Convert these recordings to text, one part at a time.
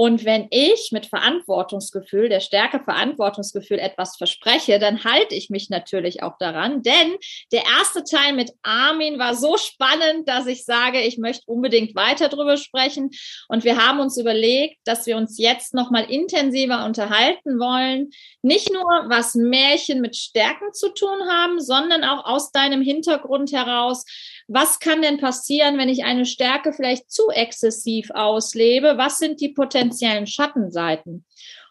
und wenn ich mit Verantwortungsgefühl, der Stärke Verantwortungsgefühl etwas verspreche, dann halte ich mich natürlich auch daran. Denn der erste Teil mit Armin war so spannend, dass ich sage, ich möchte unbedingt weiter drüber sprechen. Und wir haben uns überlegt, dass wir uns jetzt nochmal intensiver unterhalten wollen. Nicht nur, was Märchen mit Stärken zu tun haben, sondern auch aus deinem Hintergrund heraus, was kann denn passieren, wenn ich eine Stärke vielleicht zu exzessiv auslebe? Was sind die potenziellen Schattenseiten?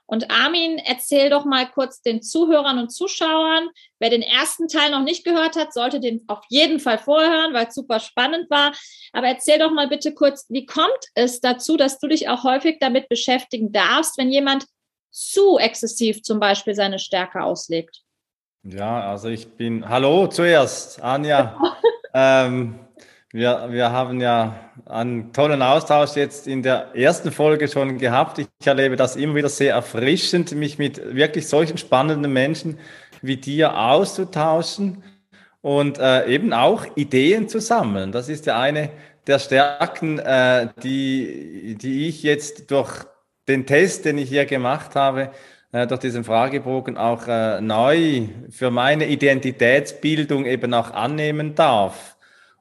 Und Armin, erzähl doch mal kurz den Zuhörern und Zuschauern. Wer den ersten Teil noch nicht gehört hat, sollte den auf jeden Fall vorhören, weil es super spannend war. Aber erzähl doch mal bitte kurz, wie kommt es dazu, dass du dich auch häufig damit beschäftigen darfst, wenn jemand zu exzessiv zum Beispiel seine Stärke auslegt? Ja, also ich bin, hallo zuerst, Anja. Ähm, wir, wir haben ja einen tollen Austausch jetzt in der ersten Folge schon gehabt. Ich erlebe das immer wieder sehr erfrischend, mich mit wirklich solchen spannenden Menschen wie dir auszutauschen und äh, eben auch Ideen zu sammeln. Das ist ja eine der Stärken, äh, die, die ich jetzt durch den Test, den ich hier gemacht habe, durch diesen Fragebogen auch äh, neu für meine Identitätsbildung eben auch annehmen darf.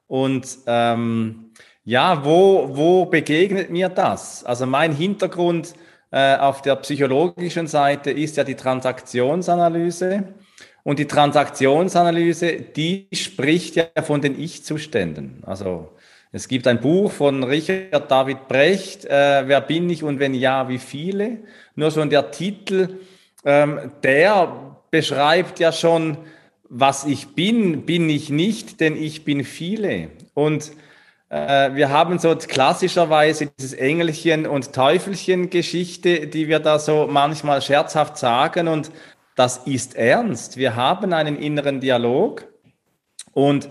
Und ähm, ja, wo, wo begegnet mir das? Also mein Hintergrund äh, auf der psychologischen Seite ist ja die Transaktionsanalyse. Und die Transaktionsanalyse, die spricht ja von den Ich-Zuständen. Also es gibt ein Buch von Richard David Brecht, äh, Wer bin ich und wenn ja, wie viele? Nur schon der Titel, ähm, der beschreibt ja schon, was ich bin, bin ich nicht, denn ich bin viele. Und äh, wir haben so klassischerweise dieses Engelchen- und Teufelchen-Geschichte, die wir da so manchmal scherzhaft sagen. Und das ist ernst. Wir haben einen inneren Dialog. Und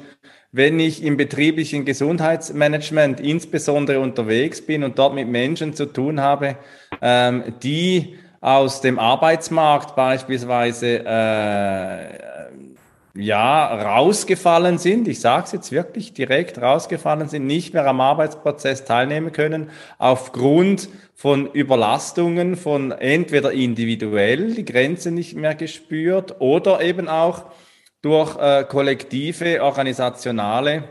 wenn ich im betrieblichen Gesundheitsmanagement insbesondere unterwegs bin und dort mit Menschen zu tun habe, ähm, die aus dem Arbeitsmarkt beispielsweise äh, ja rausgefallen sind, ich sage es jetzt wirklich direkt rausgefallen sind, nicht mehr am Arbeitsprozess teilnehmen können aufgrund von Überlastungen, von entweder individuell die Grenze nicht mehr gespürt oder eben auch durch äh, kollektive, organisationale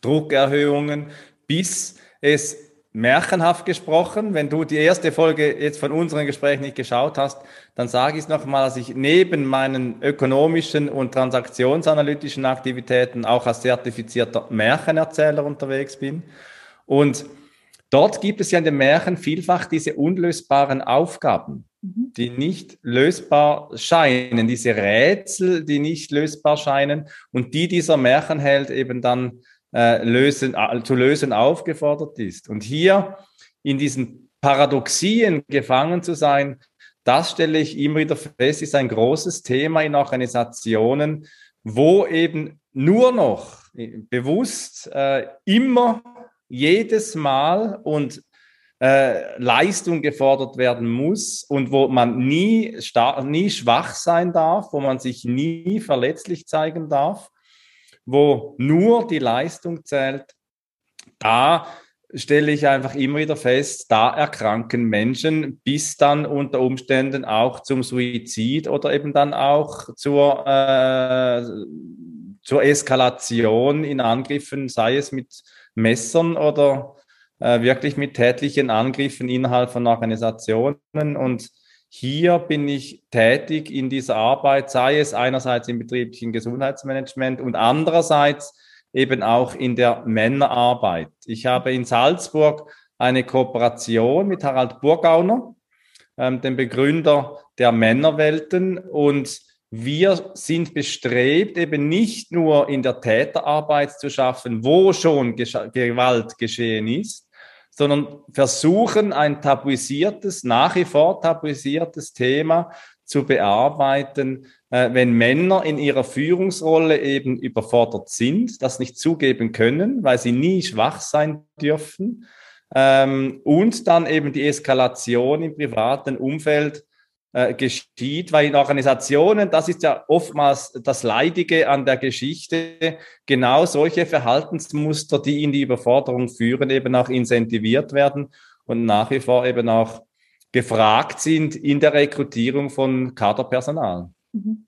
Druckerhöhungen, bis es märchenhaft gesprochen. Wenn du die erste Folge jetzt von unseren Gesprächen nicht geschaut hast, dann sage ich es nochmal, dass ich neben meinen ökonomischen und transaktionsanalytischen Aktivitäten auch als zertifizierter Märchenerzähler unterwegs bin. Und dort gibt es ja in den Märchen vielfach diese unlösbaren Aufgaben. Die nicht lösbar scheinen, diese Rätsel, die nicht lösbar scheinen und die dieser Märchenheld eben dann äh, lösen, äh, zu lösen aufgefordert ist. Und hier in diesen Paradoxien gefangen zu sein, das stelle ich immer wieder fest, ist ein großes Thema in Organisationen, wo eben nur noch bewusst äh, immer jedes Mal und äh, Leistung gefordert werden muss und wo man nie, nie schwach sein darf, wo man sich nie verletzlich zeigen darf wo nur die Leistung zählt, da stelle ich einfach immer wieder fest, da erkranken Menschen bis dann unter Umständen auch zum Suizid oder eben dann auch zur, äh, zur Eskalation in Angriffen, sei es mit Messern oder äh, wirklich mit tätlichen Angriffen innerhalb von Organisationen. Und hier bin ich tätig in dieser Arbeit, sei es einerseits im betrieblichen Gesundheitsmanagement und andererseits eben auch in der Männerarbeit. Ich habe in Salzburg eine Kooperation mit Harald Burgauner, ähm, dem Begründer der Männerwelten. Und wir sind bestrebt, eben nicht nur in der Täterarbeit zu schaffen, wo schon Gewalt geschehen ist, sondern versuchen, ein tabuisiertes, nach wie vor tabuisiertes Thema zu bearbeiten, äh, wenn Männer in ihrer Führungsrolle eben überfordert sind, das nicht zugeben können, weil sie nie schwach sein dürfen. Ähm, und dann eben die Eskalation im privaten Umfeld äh, geschieht, weil in Organisationen, das ist ja oftmals das Leidige an der Geschichte, genau solche Verhaltensmuster, die in die Überforderung führen, eben auch incentiviert werden und nach wie vor eben auch gefragt sind in der Rekrutierung von Kaderpersonal. Mhm.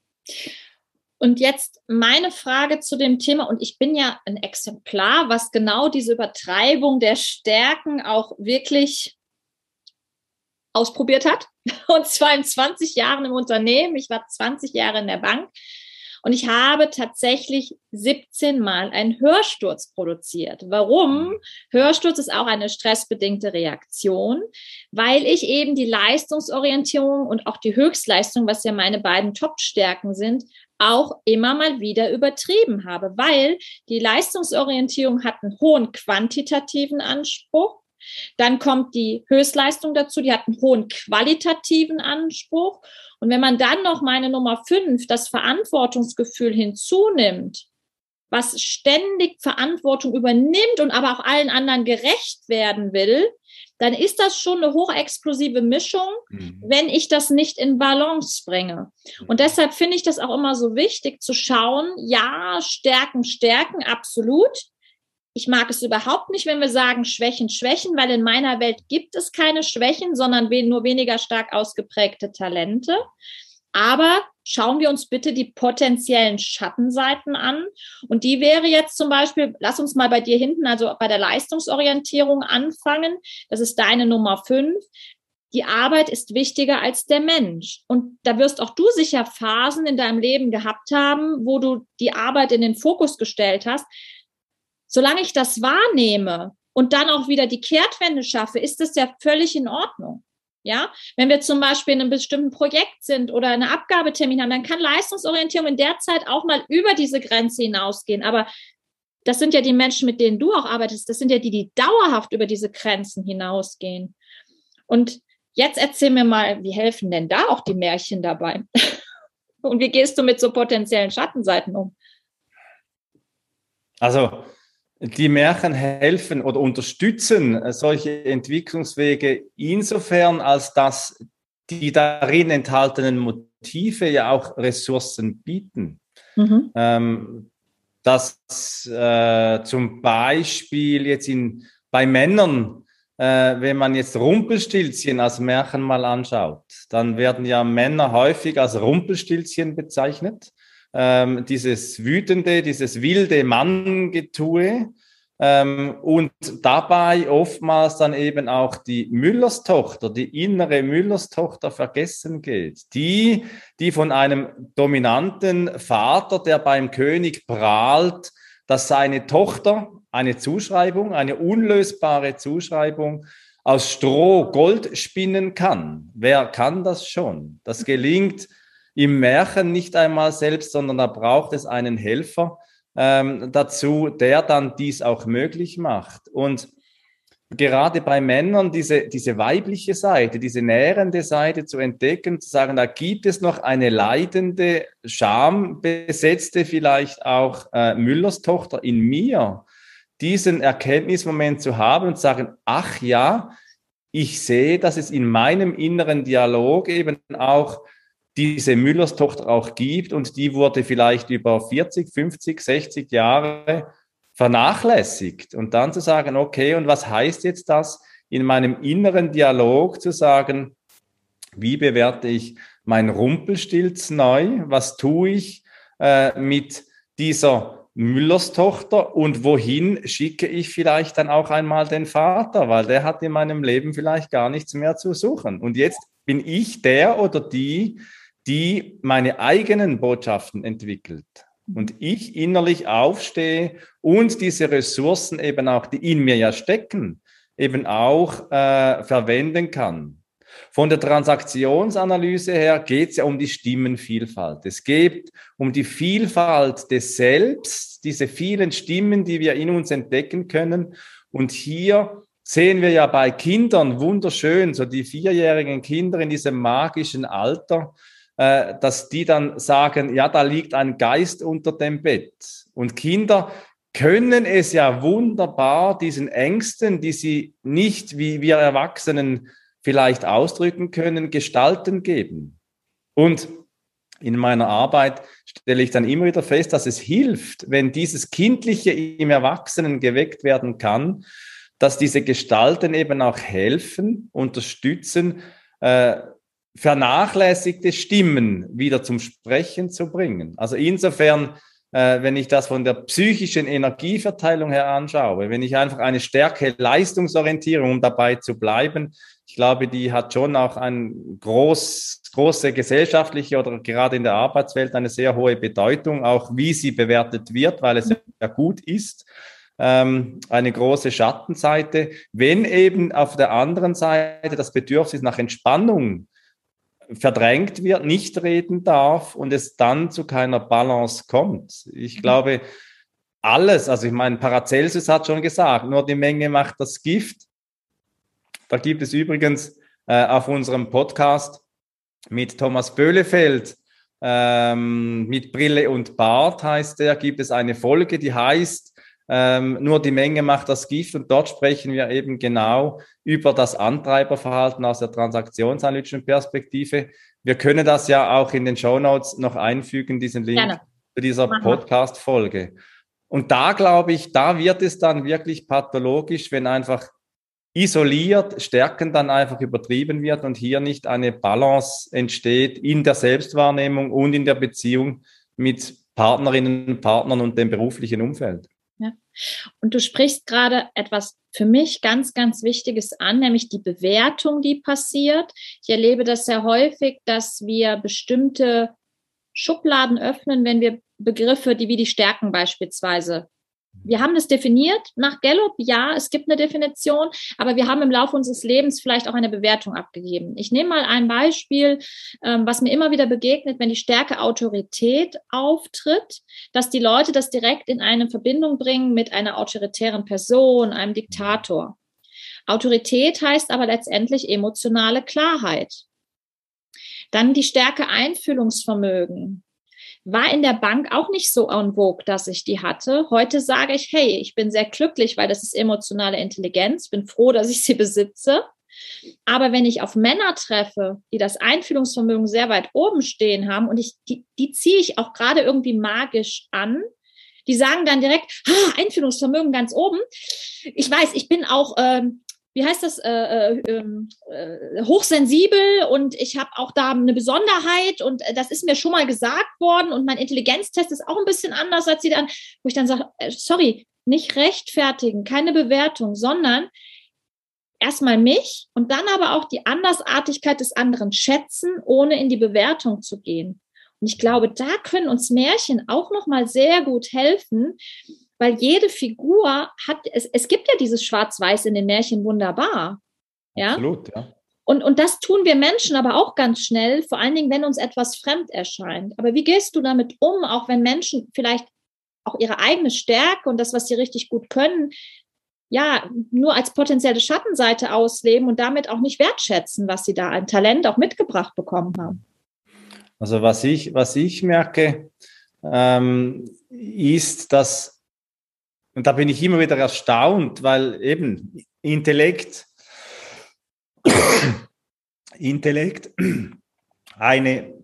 Und jetzt meine Frage zu dem Thema, und ich bin ja ein Exemplar, was genau diese Übertreibung der Stärken auch wirklich ausprobiert hat. Und zwar in 20 Jahren im Unternehmen. Ich war 20 Jahre in der Bank. Und ich habe tatsächlich 17 Mal einen Hörsturz produziert. Warum? Hörsturz ist auch eine stressbedingte Reaktion, weil ich eben die Leistungsorientierung und auch die Höchstleistung, was ja meine beiden Top-Stärken sind, auch immer mal wieder übertrieben habe, weil die Leistungsorientierung hat einen hohen quantitativen Anspruch dann kommt die Höchstleistung dazu, die hat einen hohen qualitativen Anspruch. Und wenn man dann noch meine Nummer fünf, das Verantwortungsgefühl hinzunimmt, was ständig Verantwortung übernimmt und aber auch allen anderen gerecht werden will, dann ist das schon eine hochexplosive Mischung, mhm. wenn ich das nicht in Balance bringe. Und mhm. deshalb finde ich das auch immer so wichtig zu schauen, ja, Stärken, Stärken, absolut. Ich mag es überhaupt nicht, wenn wir sagen Schwächen, Schwächen, weil in meiner Welt gibt es keine Schwächen, sondern nur weniger stark ausgeprägte Talente. Aber schauen wir uns bitte die potenziellen Schattenseiten an. Und die wäre jetzt zum Beispiel, lass uns mal bei dir hinten, also bei der Leistungsorientierung anfangen. Das ist deine Nummer fünf. Die Arbeit ist wichtiger als der Mensch. Und da wirst auch du sicher Phasen in deinem Leben gehabt haben, wo du die Arbeit in den Fokus gestellt hast. Solange ich das wahrnehme und dann auch wieder die Kehrtwende schaffe, ist das ja völlig in Ordnung. Ja, wenn wir zum Beispiel in einem bestimmten Projekt sind oder eine Abgabetermin haben, dann kann Leistungsorientierung in der Zeit auch mal über diese Grenze hinausgehen. Aber das sind ja die Menschen, mit denen du auch arbeitest. Das sind ja die, die dauerhaft über diese Grenzen hinausgehen. Und jetzt erzähl mir mal, wie helfen denn da auch die Märchen dabei? Und wie gehst du mit so potenziellen Schattenseiten um? Also, die Märchen helfen oder unterstützen solche Entwicklungswege insofern, als dass die darin enthaltenen Motive ja auch Ressourcen bieten. Mhm. Ähm, dass äh, zum Beispiel jetzt in, bei Männern, äh, wenn man jetzt Rumpelstilzchen als Märchen mal anschaut, dann werden ja Männer häufig als Rumpelstilzchen bezeichnet ähm, dieses wütende, dieses wilde Manngetue ähm, und dabei oftmals dann eben auch die Müllerstochter, die innere Müllerstochter vergessen geht. Die, die von einem dominanten Vater, der beim König prahlt, dass seine Tochter eine Zuschreibung, eine unlösbare Zuschreibung aus Stroh Gold spinnen kann. Wer kann das schon? Das gelingt im Märchen nicht einmal selbst, sondern da braucht es einen Helfer ähm, dazu, der dann dies auch möglich macht. Und gerade bei Männern diese, diese weibliche Seite, diese nährende Seite zu entdecken, zu sagen, da gibt es noch eine leidende, schambesetzte, vielleicht auch äh, Müllers Tochter in mir, diesen Erkenntnismoment zu haben und zu sagen, ach ja, ich sehe, dass es in meinem inneren Dialog eben auch diese Müllers Tochter auch gibt und die wurde vielleicht über 40, 50, 60 Jahre vernachlässigt. Und dann zu sagen, okay, und was heißt jetzt das in meinem inneren Dialog zu sagen, wie bewerte ich mein Rumpelstilz neu? Was tue ich äh, mit dieser Müllers Tochter und wohin schicke ich vielleicht dann auch einmal den Vater, weil der hat in meinem Leben vielleicht gar nichts mehr zu suchen. Und jetzt bin ich der oder die, die meine eigenen Botschaften entwickelt. und ich innerlich aufstehe und diese Ressourcen eben auch, die in mir ja stecken, eben auch äh, verwenden kann. Von der Transaktionsanalyse her geht es ja um die Stimmenvielfalt. Es geht um die Vielfalt des Selbst, diese vielen Stimmen, die wir in uns entdecken können. Und hier sehen wir ja bei Kindern wunderschön, so die vierjährigen Kinder in diesem magischen Alter, äh, dass die dann sagen, ja, da liegt ein Geist unter dem Bett. Und Kinder können es ja wunderbar diesen Ängsten, die sie nicht wie wir Erwachsenen vielleicht ausdrücken können, Gestalten geben. Und in meiner Arbeit stelle ich dann immer wieder fest, dass es hilft, wenn dieses Kindliche im Erwachsenen geweckt werden kann, dass diese Gestalten eben auch helfen, unterstützen, äh, vernachlässigte Stimmen wieder zum Sprechen zu bringen. Also insofern, äh, wenn ich das von der psychischen Energieverteilung her anschaue, wenn ich einfach eine stärke Leistungsorientierung, um dabei zu bleiben, ich glaube, die hat schon auch eine groß, große gesellschaftliche oder gerade in der Arbeitswelt eine sehr hohe Bedeutung, auch wie sie bewertet wird, weil es ja gut ist ähm, eine große Schattenseite. Wenn eben auf der anderen Seite das Bedürfnis nach Entspannung verdrängt wird, nicht reden darf und es dann zu keiner Balance kommt. Ich mhm. glaube, alles, also ich meine, Paracelsus hat schon gesagt, nur die Menge macht das Gift. Da gibt es übrigens äh, auf unserem Podcast mit Thomas Böhlefeld, ähm, mit Brille und Bart heißt der, gibt es eine Folge, die heißt ähm, nur die Menge macht das Gift und dort sprechen wir eben genau über das Antreiberverhalten aus der transaktionsanalytischen Perspektive. Wir können das ja auch in den Show Notes noch einfügen, diesen Link Gerne. zu dieser Podcast-Folge. Und da glaube ich, da wird es dann wirklich pathologisch, wenn einfach isoliert Stärken dann einfach übertrieben wird und hier nicht eine Balance entsteht in der Selbstwahrnehmung und in der Beziehung mit Partnerinnen, Partnern und dem beruflichen Umfeld. Und du sprichst gerade etwas für mich ganz, ganz Wichtiges an, nämlich die Bewertung, die passiert. Ich erlebe das sehr häufig, dass wir bestimmte Schubladen öffnen, wenn wir Begriffe, die wie die Stärken beispielsweise wir haben das definiert nach Gallup, ja, es gibt eine Definition, aber wir haben im Laufe unseres Lebens vielleicht auch eine Bewertung abgegeben. Ich nehme mal ein Beispiel, ähm, was mir immer wieder begegnet, wenn die Stärke Autorität auftritt, dass die Leute das direkt in eine Verbindung bringen mit einer autoritären Person, einem Diktator. Autorität heißt aber letztendlich emotionale Klarheit. Dann die Stärke Einfühlungsvermögen war in der Bank auch nicht so en vogue, dass ich die hatte. Heute sage ich, hey, ich bin sehr glücklich, weil das ist emotionale Intelligenz, bin froh, dass ich sie besitze. Aber wenn ich auf Männer treffe, die das Einfühlungsvermögen sehr weit oben stehen haben und ich, die, die ziehe ich auch gerade irgendwie magisch an, die sagen dann direkt, ah, Einfühlungsvermögen ganz oben. Ich weiß, ich bin auch ähm, wie heißt das, äh, äh, ähm, äh, hochsensibel und ich habe auch da eine Besonderheit und äh, das ist mir schon mal gesagt worden und mein Intelligenztest ist auch ein bisschen anders als die dann, wo ich dann sage, äh, sorry, nicht rechtfertigen, keine Bewertung, sondern erstmal mich und dann aber auch die Andersartigkeit des anderen schätzen, ohne in die Bewertung zu gehen. Und ich glaube, da können uns Märchen auch noch mal sehr gut helfen, weil jede Figur hat, es, es gibt ja dieses Schwarz-Weiß in den Märchen wunderbar. Ja? Absolut, ja. Und, und das tun wir Menschen aber auch ganz schnell, vor allen Dingen, wenn uns etwas fremd erscheint. Aber wie gehst du damit um, auch wenn Menschen vielleicht auch ihre eigene Stärke und das, was sie richtig gut können, ja, nur als potenzielle Schattenseite ausleben und damit auch nicht wertschätzen, was sie da an Talent auch mitgebracht bekommen haben? Also was ich, was ich merke, ähm, ist, dass und da bin ich immer wieder erstaunt, weil eben Intellekt, Intellekt eine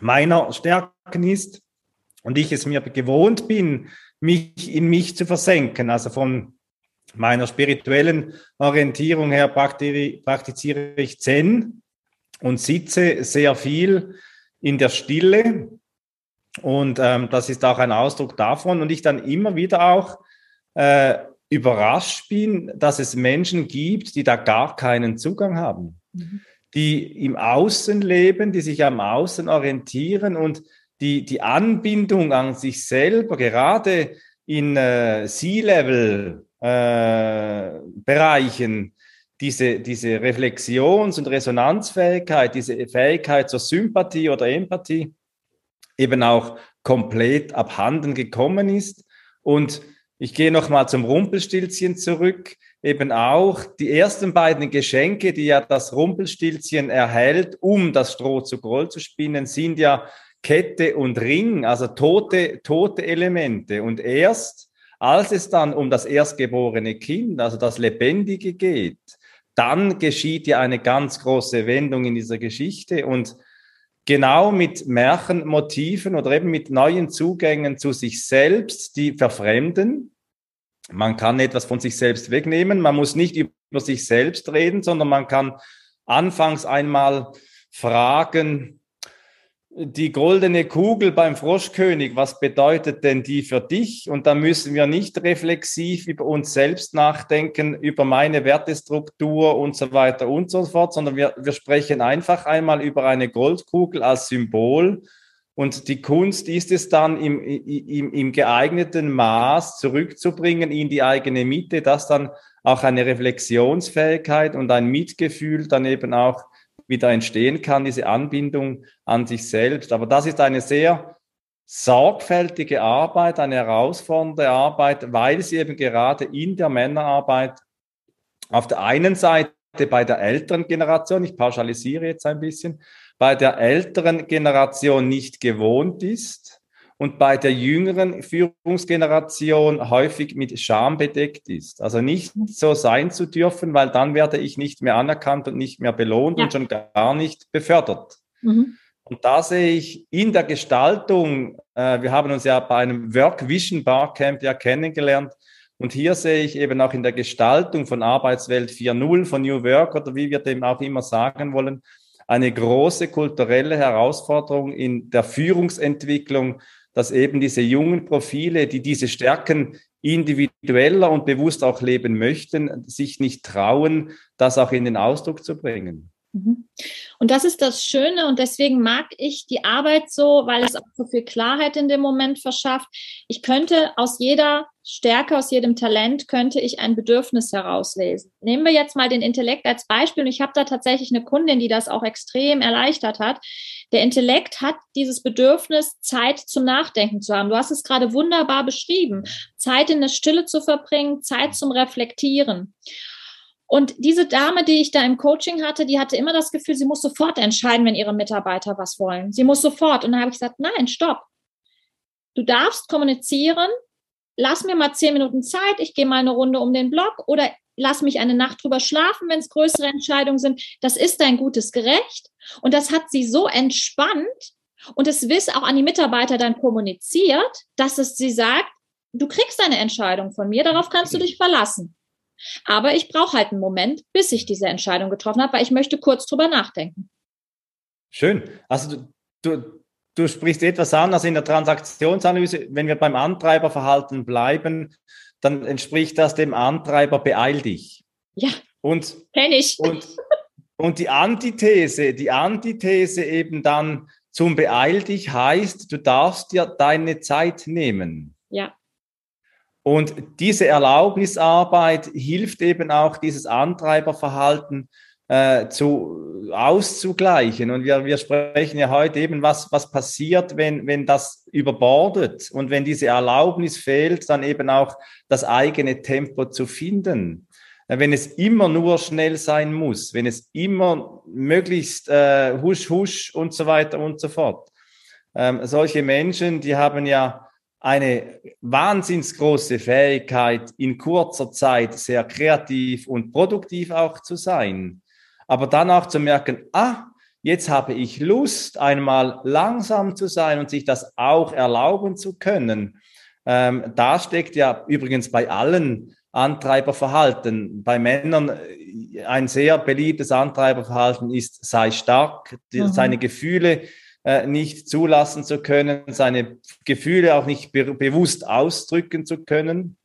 meiner Stärken ist und ich es mir gewohnt bin, mich in mich zu versenken. Also von meiner spirituellen Orientierung her praktiziere ich Zen und sitze sehr viel in der Stille und ähm, das ist auch ein Ausdruck davon. Und ich dann immer wieder auch äh, überrascht bin, dass es Menschen gibt, die da gar keinen Zugang haben, mhm. die im Außen leben, die sich am Außen orientieren und die, die Anbindung an sich selber, gerade in äh, C-Level-Bereichen, äh, diese, diese Reflexions- und Resonanzfähigkeit, diese Fähigkeit zur Sympathie oder Empathie eben auch komplett abhanden gekommen ist. Und ich gehe nochmal zum Rumpelstilzchen zurück. Eben auch die ersten beiden Geschenke, die ja das Rumpelstilzchen erhält, um das Stroh zu Gold zu spinnen, sind ja Kette und Ring, also tote, tote Elemente. Und erst als es dann um das erstgeborene Kind, also das Lebendige geht, dann geschieht ja eine ganz große Wendung in dieser Geschichte und genau mit Märchenmotiven oder eben mit neuen Zugängen zu sich selbst, die verfremden. Man kann etwas von sich selbst wegnehmen. Man muss nicht über sich selbst reden, sondern man kann anfangs einmal fragen, die goldene Kugel beim Froschkönig, was bedeutet denn die für dich? Und da müssen wir nicht reflexiv über uns selbst nachdenken, über meine Wertestruktur und so weiter und so fort, sondern wir, wir sprechen einfach einmal über eine Goldkugel als Symbol. Und die Kunst ist es dann im, im, im geeigneten Maß zurückzubringen in die eigene Mitte, dass dann auch eine Reflexionsfähigkeit und ein Mitgefühl dann eben auch wieder entstehen kann, diese Anbindung an sich selbst. Aber das ist eine sehr sorgfältige Arbeit, eine herausfordernde Arbeit, weil sie eben gerade in der Männerarbeit auf der einen Seite bei der älteren Generation, ich pauschalisiere jetzt ein bisschen, bei der älteren Generation nicht gewohnt ist, und bei der jüngeren Führungsgeneration häufig mit Scham bedeckt ist. Also nicht so sein zu dürfen, weil dann werde ich nicht mehr anerkannt und nicht mehr belohnt ja. und schon gar nicht befördert. Mhm. Und da sehe ich in der Gestaltung, äh, wir haben uns ja bei einem Work Vision Barcamp ja kennengelernt, und hier sehe ich eben auch in der Gestaltung von Arbeitswelt 4.0, von New Work oder wie wir dem auch immer sagen wollen, eine große kulturelle Herausforderung in der Führungsentwicklung, dass eben diese jungen Profile, die diese Stärken individueller und bewusst auch leben möchten, sich nicht trauen, das auch in den Ausdruck zu bringen. Mhm. Und das ist das Schöne und deswegen mag ich die Arbeit so, weil es auch so viel Klarheit in dem Moment verschafft. Ich könnte aus jeder Stärke, aus jedem Talent, könnte ich ein Bedürfnis herauslesen. Nehmen wir jetzt mal den Intellekt als Beispiel und ich habe da tatsächlich eine Kundin, die das auch extrem erleichtert hat. Der Intellekt hat dieses Bedürfnis, Zeit zum Nachdenken zu haben. Du hast es gerade wunderbar beschrieben. Zeit in der Stille zu verbringen, Zeit zum Reflektieren. Und diese Dame, die ich da im Coaching hatte, die hatte immer das Gefühl, sie muss sofort entscheiden, wenn ihre Mitarbeiter was wollen. Sie muss sofort. Und da habe ich gesagt, nein, stopp. Du darfst kommunizieren. Lass mir mal zehn Minuten Zeit. Ich gehe mal eine Runde um den Block oder lass mich eine Nacht drüber schlafen, wenn es größere Entscheidungen sind. Das ist dein gutes Gerecht. Und das hat sie so entspannt und es wiss auch an die Mitarbeiter dann kommuniziert, dass es sie sagt, du kriegst eine Entscheidung von mir, darauf kannst du dich verlassen. Aber ich brauche halt einen Moment, bis ich diese Entscheidung getroffen habe, weil ich möchte kurz drüber nachdenken. Schön. Also du, du, du sprichst etwas an, also in der Transaktionsanalyse, wenn wir beim Antreiberverhalten bleiben, dann entspricht das dem Antreiber beeil dich. Ja. Und kenne ich. Und, und die Antithese, die Antithese eben dann zum beeil dich heißt, du darfst dir deine Zeit nehmen. Ja. Und diese Erlaubnisarbeit hilft eben auch, dieses Antreiberverhalten äh, zu, auszugleichen. Und wir, wir sprechen ja heute eben, was, was passiert, wenn, wenn das überbordet und wenn diese Erlaubnis fehlt, dann eben auch das eigene Tempo zu finden. Äh, wenn es immer nur schnell sein muss, wenn es immer möglichst äh, husch, husch und so weiter und so fort. Ähm, solche Menschen, die haben ja eine wahnsinns große Fähigkeit, in kurzer Zeit sehr kreativ und produktiv auch zu sein. Aber dann auch zu merken, ah, jetzt habe ich Lust, einmal langsam zu sein und sich das auch erlauben zu können. Ähm, da steckt ja übrigens bei allen Antreiberverhalten. Bei Männern äh, ein sehr beliebtes Antreiberverhalten ist, sei stark, mhm. seine Gefühle nicht zulassen zu können, seine Gefühle auch nicht be bewusst ausdrücken zu können.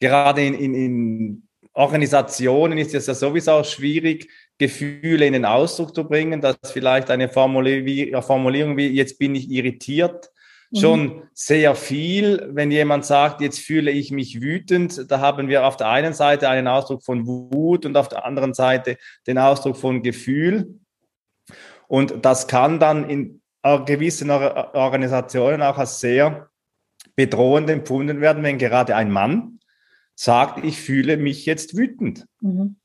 Gerade in, in, in Organisationen ist es ja sowieso schwierig, Gefühle in den Ausdruck zu bringen, dass vielleicht eine Formulierung wie jetzt bin ich irritiert mhm. schon sehr viel. Wenn jemand sagt, jetzt fühle ich mich wütend, da haben wir auf der einen Seite einen Ausdruck von Wut und auf der anderen Seite den Ausdruck von Gefühl. Und das kann dann in gewissen Organisationen auch als sehr bedrohend empfunden werden, wenn gerade ein Mann sagt, ich fühle mich jetzt wütend. Mhm.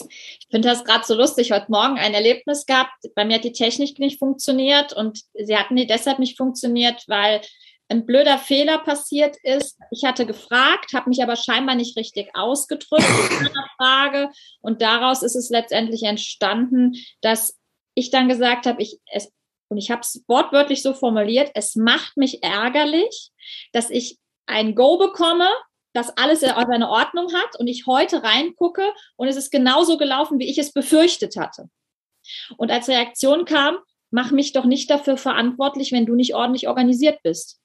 Ich finde das gerade so lustig. Heute Morgen ein Erlebnis gehabt. Bei mir hat die Technik nicht funktioniert und sie hatten die deshalb nicht funktioniert, weil ein blöder Fehler passiert ist. Ich hatte gefragt, habe mich aber scheinbar nicht richtig ausgedrückt in meiner Frage und daraus ist es letztendlich entstanden, dass ich dann gesagt habe, ich es und ich habe es wortwörtlich so formuliert, es macht mich ärgerlich, dass ich ein Go bekomme, dass alles seine Ordnung hat und ich heute reingucke und es ist genauso gelaufen, wie ich es befürchtet hatte. Und als Reaktion kam, mach mich doch nicht dafür verantwortlich, wenn du nicht ordentlich organisiert bist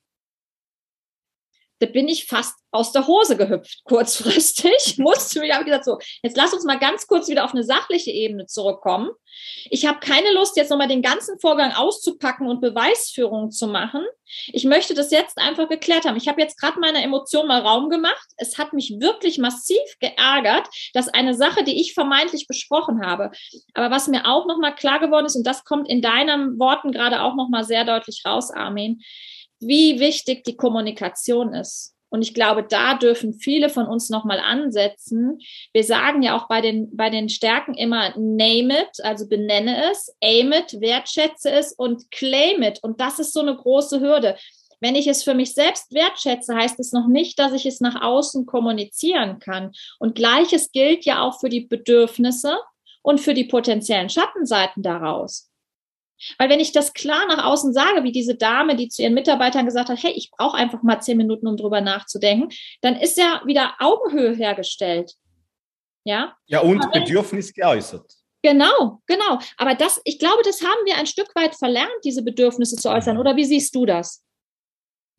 da bin ich fast aus der Hose gehüpft, kurzfristig. Musste mich, habe gesagt, so, jetzt lass uns mal ganz kurz wieder auf eine sachliche Ebene zurückkommen. Ich habe keine Lust, jetzt nochmal den ganzen Vorgang auszupacken und Beweisführungen zu machen. Ich möchte das jetzt einfach geklärt haben. Ich habe jetzt gerade meiner Emotion mal Raum gemacht. Es hat mich wirklich massiv geärgert, dass eine Sache, die ich vermeintlich besprochen habe, aber was mir auch nochmal klar geworden ist, und das kommt in deinen Worten gerade auch nochmal sehr deutlich raus, Armin, wie wichtig die Kommunikation ist. Und ich glaube, da dürfen viele von uns nochmal ansetzen. Wir sagen ja auch bei den, bei den Stärken immer name it, also benenne es, aim it, wertschätze es und claim it. Und das ist so eine große Hürde. Wenn ich es für mich selbst wertschätze, heißt es noch nicht, dass ich es nach außen kommunizieren kann. Und gleiches gilt ja auch für die Bedürfnisse und für die potenziellen Schattenseiten daraus. Weil wenn ich das klar nach außen sage, wie diese Dame, die zu ihren Mitarbeitern gesagt hat, hey, ich brauche einfach mal zehn Minuten, um drüber nachzudenken, dann ist ja wieder Augenhöhe hergestellt. Ja. Ja, und wenn, Bedürfnis geäußert. Genau, genau. Aber das, ich glaube, das haben wir ein Stück weit verlernt, diese Bedürfnisse zu äußern. Oder wie siehst du das?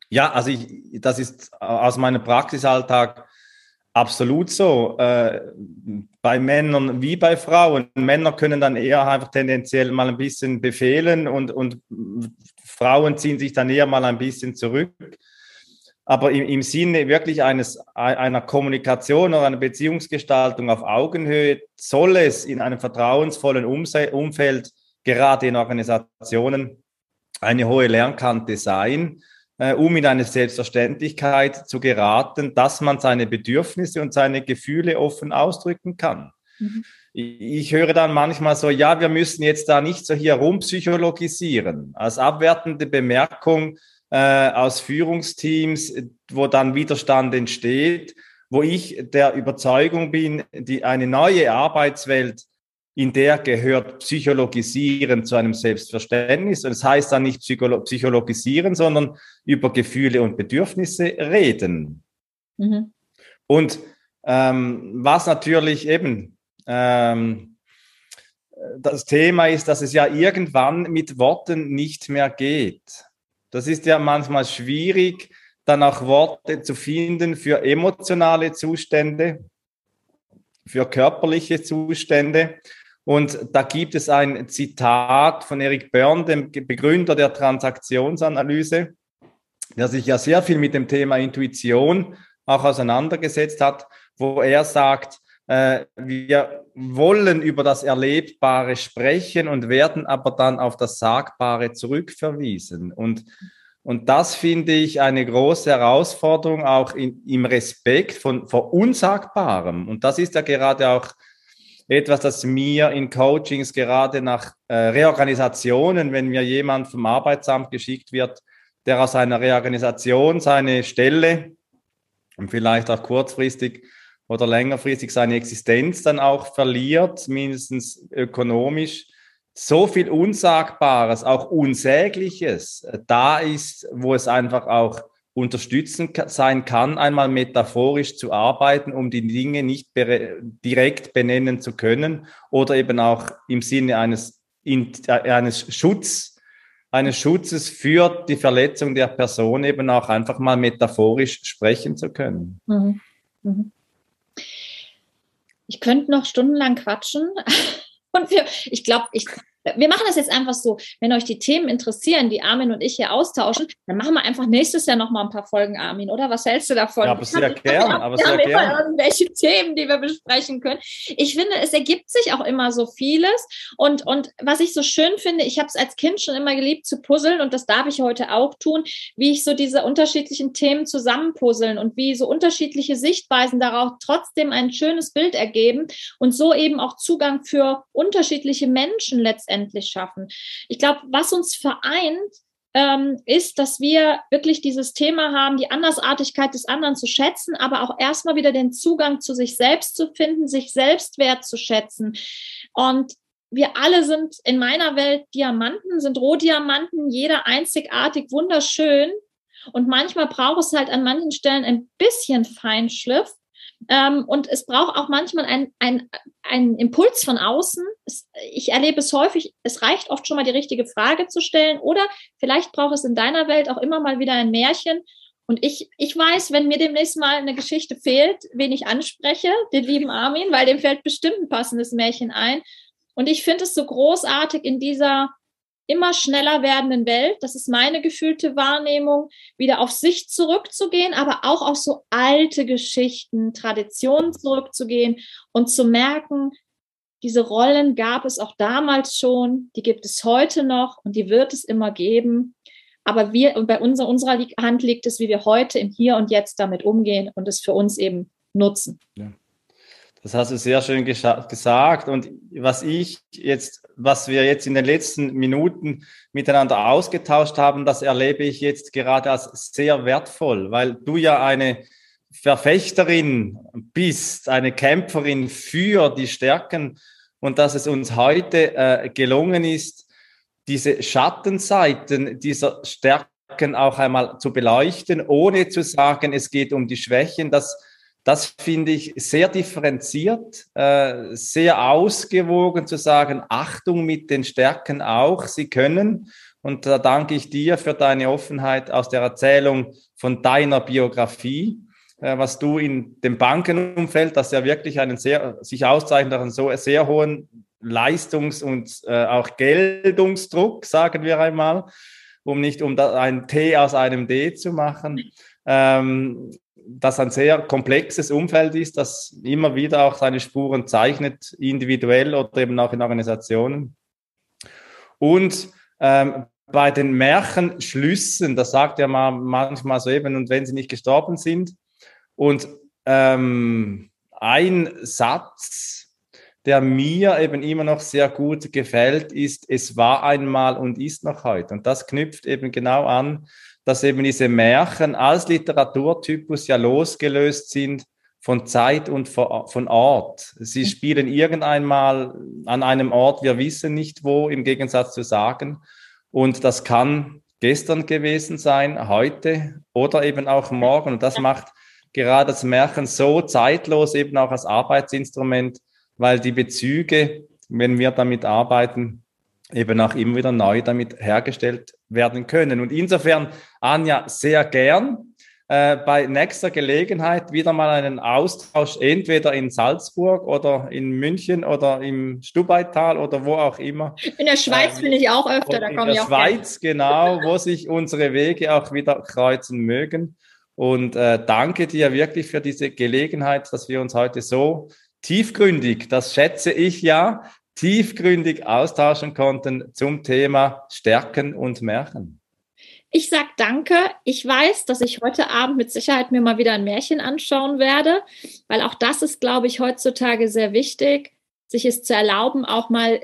Ja, also ich, das ist aus meinem Praxisalltag Absolut so. Äh, bei Männern wie bei Frauen. Männer können dann eher einfach tendenziell mal ein bisschen befehlen und, und Frauen ziehen sich dann eher mal ein bisschen zurück. Aber im, im Sinne wirklich eines, einer Kommunikation oder einer Beziehungsgestaltung auf Augenhöhe soll es in einem vertrauensvollen Umfeld, gerade in Organisationen, eine hohe Lernkante sein äh, um in eine Selbstverständlichkeit zu geraten, dass man seine Bedürfnisse und seine Gefühle offen ausdrücken kann. Mhm. Ich höre dann manchmal so, ja, wir müssen jetzt da nicht so hier rumpsychologisieren. Als abwertende Bemerkung äh, aus Führungsteams, wo dann Widerstand entsteht, wo ich der Überzeugung bin, die eine neue Arbeitswelt in der gehört Psychologisieren zu einem Selbstverständnis. Das heißt dann nicht Psycholo Psychologisieren, sondern über Gefühle und Bedürfnisse reden. Mhm. Und ähm, was natürlich eben ähm, das Thema ist, dass es ja irgendwann mit Worten nicht mehr geht. Das ist ja manchmal schwierig, dann auch Worte zu finden für emotionale Zustände, für körperliche Zustände. Und da gibt es ein Zitat von Eric Byrne, dem Begründer der Transaktionsanalyse, der sich ja sehr viel mit dem Thema Intuition auch auseinandergesetzt hat, wo er sagt, äh, wir wollen über das Erlebbare sprechen und werden aber dann auf das Sagbare zurückverwiesen. Und, und das finde ich eine große Herausforderung auch in, im Respekt von, vor Unsagbarem. Und das ist ja gerade auch etwas, das mir in Coachings gerade nach äh, Reorganisationen, wenn mir jemand vom Arbeitsamt geschickt wird, der aus einer Reorganisation seine Stelle und vielleicht auch kurzfristig oder längerfristig seine Existenz dann auch verliert, mindestens ökonomisch, so viel Unsagbares, auch Unsägliches äh, da ist, wo es einfach auch unterstützend sein kann, einmal metaphorisch zu arbeiten, um die Dinge nicht direkt benennen zu können oder eben auch im Sinne eines, eines Schutz, eines Schutzes für die Verletzung der Person eben auch einfach mal metaphorisch sprechen zu können. Mhm. Mhm. ich könnte noch stundenlang quatschen. Und wir, ich glaube, ich wir machen das jetzt einfach so. Wenn euch die Themen interessieren, die Armin und ich hier austauschen, dann machen wir einfach nächstes Jahr nochmal ein paar Folgen, Armin, oder? Was hältst du davon? Ja, aber sehr gern. Aber wir haben immer irgendwelche Themen, die wir besprechen können. Ich finde, es ergibt sich auch immer so vieles. Und, und was ich so schön finde, ich habe es als Kind schon immer geliebt zu puzzeln und das darf ich heute auch tun, wie ich so diese unterschiedlichen Themen zusammenpuzzeln und wie so unterschiedliche Sichtweisen darauf trotzdem ein schönes Bild ergeben und so eben auch Zugang für unterschiedliche Menschen letztendlich letztendlich schaffen. Ich glaube, was uns vereint, ähm, ist, dass wir wirklich dieses Thema haben, die Andersartigkeit des anderen zu schätzen, aber auch erstmal wieder den Zugang zu sich selbst zu finden, sich selbst wertzuschätzen. Und wir alle sind in meiner Welt Diamanten, sind Rohdiamanten, jeder einzigartig, wunderschön. Und manchmal braucht es halt an manchen Stellen ein bisschen Feinschliff. Ähm, und es braucht auch manchmal ein, ein, einen Impuls von außen. Es, ich erlebe es häufig, es reicht oft schon mal die richtige Frage zu stellen oder vielleicht braucht es in deiner Welt auch immer mal wieder ein Märchen. Und ich, ich weiß, wenn mir demnächst mal eine Geschichte fehlt, wen ich anspreche, den lieben Armin, weil dem fällt bestimmt ein passendes Märchen ein. Und ich finde es so großartig in dieser immer schneller werdenden Welt, das ist meine gefühlte Wahrnehmung, wieder auf sich zurückzugehen, aber auch auf so alte Geschichten, Traditionen zurückzugehen und zu merken, diese Rollen gab es auch damals schon, die gibt es heute noch und die wird es immer geben. Aber wir, und bei unserer, unserer Hand liegt es, wie wir heute im Hier und Jetzt damit umgehen und es für uns eben nutzen. Ja. Das hast du sehr schön gesagt. Und was ich jetzt, was wir jetzt in den letzten Minuten miteinander ausgetauscht haben, das erlebe ich jetzt gerade als sehr wertvoll, weil du ja eine Verfechterin bist, eine Kämpferin für die Stärken und dass es uns heute äh, gelungen ist, diese Schattenseiten dieser Stärken auch einmal zu beleuchten, ohne zu sagen, es geht um die Schwächen, dass das finde ich sehr differenziert, äh, sehr ausgewogen zu sagen, Achtung mit den Stärken auch, sie können. Und da danke ich dir für deine Offenheit aus der Erzählung von deiner Biografie, äh, was du in dem Bankenumfeld, das ja wirklich einen sehr, sich auszeichnet, einen so sehr hohen Leistungs- und äh, auch Geldungsdruck, sagen wir einmal, um nicht um ein T aus einem D zu machen. Ähm, das ein sehr komplexes Umfeld ist, das immer wieder auch seine Spuren zeichnet, individuell oder eben auch in Organisationen. Und ähm, bei den Märchenschlüssen, das sagt ja man manchmal so eben, und wenn sie nicht gestorben sind. Und ähm, ein Satz, der mir eben immer noch sehr gut gefällt, ist, es war einmal und ist noch heute. Und das knüpft eben genau an dass eben diese Märchen als Literaturtypus ja losgelöst sind von Zeit und von Ort. Sie mhm. spielen irgendeinmal an einem Ort, wir wissen nicht wo, im Gegensatz zu sagen. Und das kann gestern gewesen sein, heute oder eben auch morgen. Und das macht gerade das Märchen so zeitlos, eben auch als Arbeitsinstrument, weil die Bezüge, wenn wir damit arbeiten, eben auch immer wieder neu damit hergestellt werden können. Und insofern, Anja, sehr gern äh, bei nächster Gelegenheit wieder mal einen Austausch, entweder in Salzburg oder in München oder im Stubaital oder wo auch immer. In der Schweiz ähm, bin ich auch öfter, da komme ich auch. In der Schweiz, gerne. genau, wo sich unsere Wege auch wieder kreuzen mögen. Und äh, danke dir wirklich für diese Gelegenheit, dass wir uns heute so tiefgründig, das schätze ich ja, tiefgründig austauschen konnten zum Thema Stärken und Märchen. Ich sag danke. Ich weiß, dass ich heute Abend mit Sicherheit mir mal wieder ein Märchen anschauen werde, weil auch das ist, glaube ich, heutzutage sehr wichtig, sich es zu erlauben, auch mal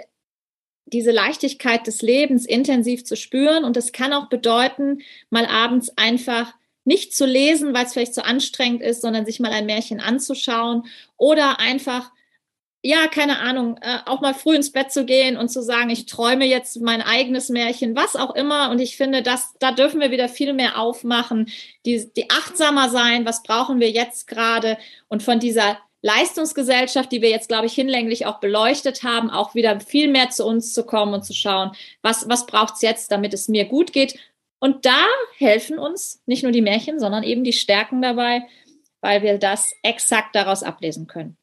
diese Leichtigkeit des Lebens intensiv zu spüren. Und das kann auch bedeuten, mal abends einfach nicht zu lesen, weil es vielleicht zu anstrengend ist, sondern sich mal ein Märchen anzuschauen oder einfach ja, keine Ahnung, äh, auch mal früh ins Bett zu gehen und zu sagen, ich träume jetzt mein eigenes Märchen, was auch immer. Und ich finde, dass da dürfen wir wieder viel mehr aufmachen, die, die achtsamer sein, was brauchen wir jetzt gerade und von dieser Leistungsgesellschaft, die wir jetzt, glaube ich, hinlänglich auch beleuchtet haben, auch wieder viel mehr zu uns zu kommen und zu schauen, was, was braucht es jetzt, damit es mir gut geht. Und da helfen uns nicht nur die Märchen, sondern eben die Stärken dabei, weil wir das exakt daraus ablesen können.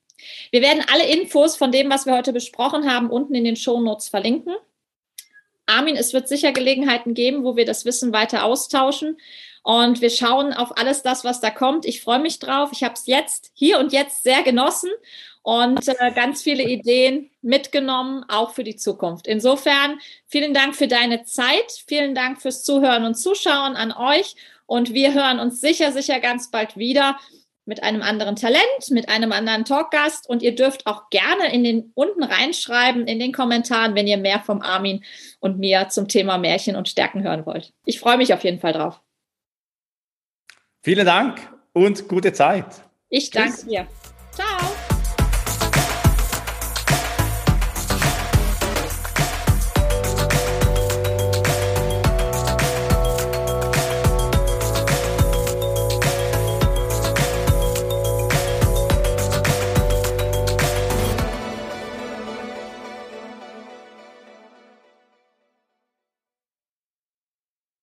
Wir werden alle Infos von dem, was wir heute besprochen haben, unten in den Shownotes verlinken. Armin, es wird sicher Gelegenheiten geben, wo wir das Wissen weiter austauschen. Und wir schauen auf alles das, was da kommt. Ich freue mich drauf. Ich habe es jetzt, hier und jetzt sehr genossen und äh, ganz viele Ideen mitgenommen, auch für die Zukunft. Insofern vielen Dank für deine Zeit. Vielen Dank fürs Zuhören und Zuschauen an euch. Und wir hören uns sicher, sicher ganz bald wieder mit einem anderen Talent, mit einem anderen Talkgast. Und ihr dürft auch gerne in den unten reinschreiben in den Kommentaren, wenn ihr mehr vom Armin und mir zum Thema Märchen und Stärken hören wollt. Ich freue mich auf jeden Fall drauf. Vielen Dank und gute Zeit. Ich danke dir. Ciao.